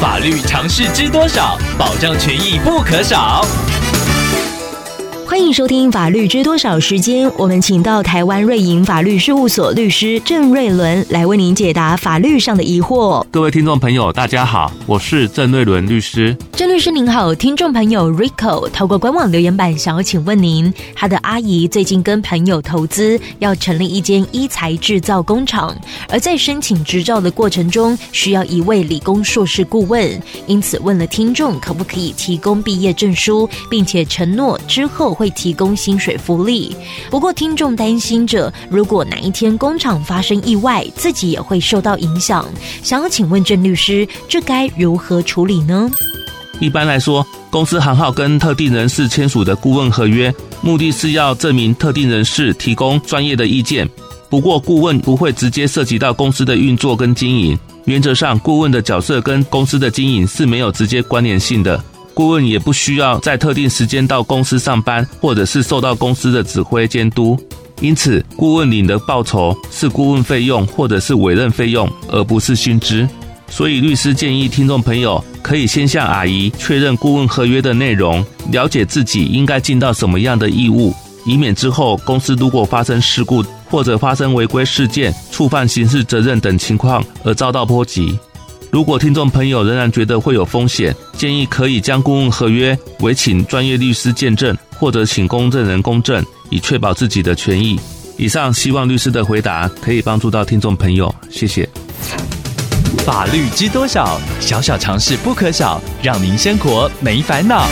法律常识知多少？保障权益不可少。欢迎收听《法律知多少》时间，我们请到台湾瑞银法律事务所律师郑瑞伦来为您解答法律上的疑惑。各位听众朋友，大家好，我是郑瑞伦律师。郑律师您好，听众朋友 Rico 透过官网留言板想要请问您，他的阿姨最近跟朋友投资要成立一间医材制造工厂，而在申请执照的过程中需要一位理工硕士顾问，因此问了听众可不可以提供毕业证书，并且承诺之后。提供薪水福利，不过听众担心着，如果哪一天工厂发生意外，自己也会受到影响。想要请问郑律师，这该如何处理呢？一般来说，公司行号跟特定人士签署的顾问合约，目的是要证明特定人士提供专业的意见。不过，顾问不会直接涉及到公司的运作跟经营，原则上，顾问的角色跟公司的经营是没有直接关联性的。顾问也不需要在特定时间到公司上班，或者是受到公司的指挥监督，因此顾问领的报酬是顾问费用或者是委任费用，而不是薪资。所以律师建议听众朋友可以先向阿姨确认顾问合约的内容，了解自己应该尽到什么样的义务，以免之后公司如果发生事故或者发生违规事件、触犯刑事责任等情况而遭到波及。如果听众朋友仍然觉得会有风险，建议可以将顾问合约委请专业律师见证，或者请公证人公证，以确保自己的权益。以上希望律师的回答可以帮助到听众朋友，谢谢。法律知多少？小小常识不可少，让您生活没烦恼。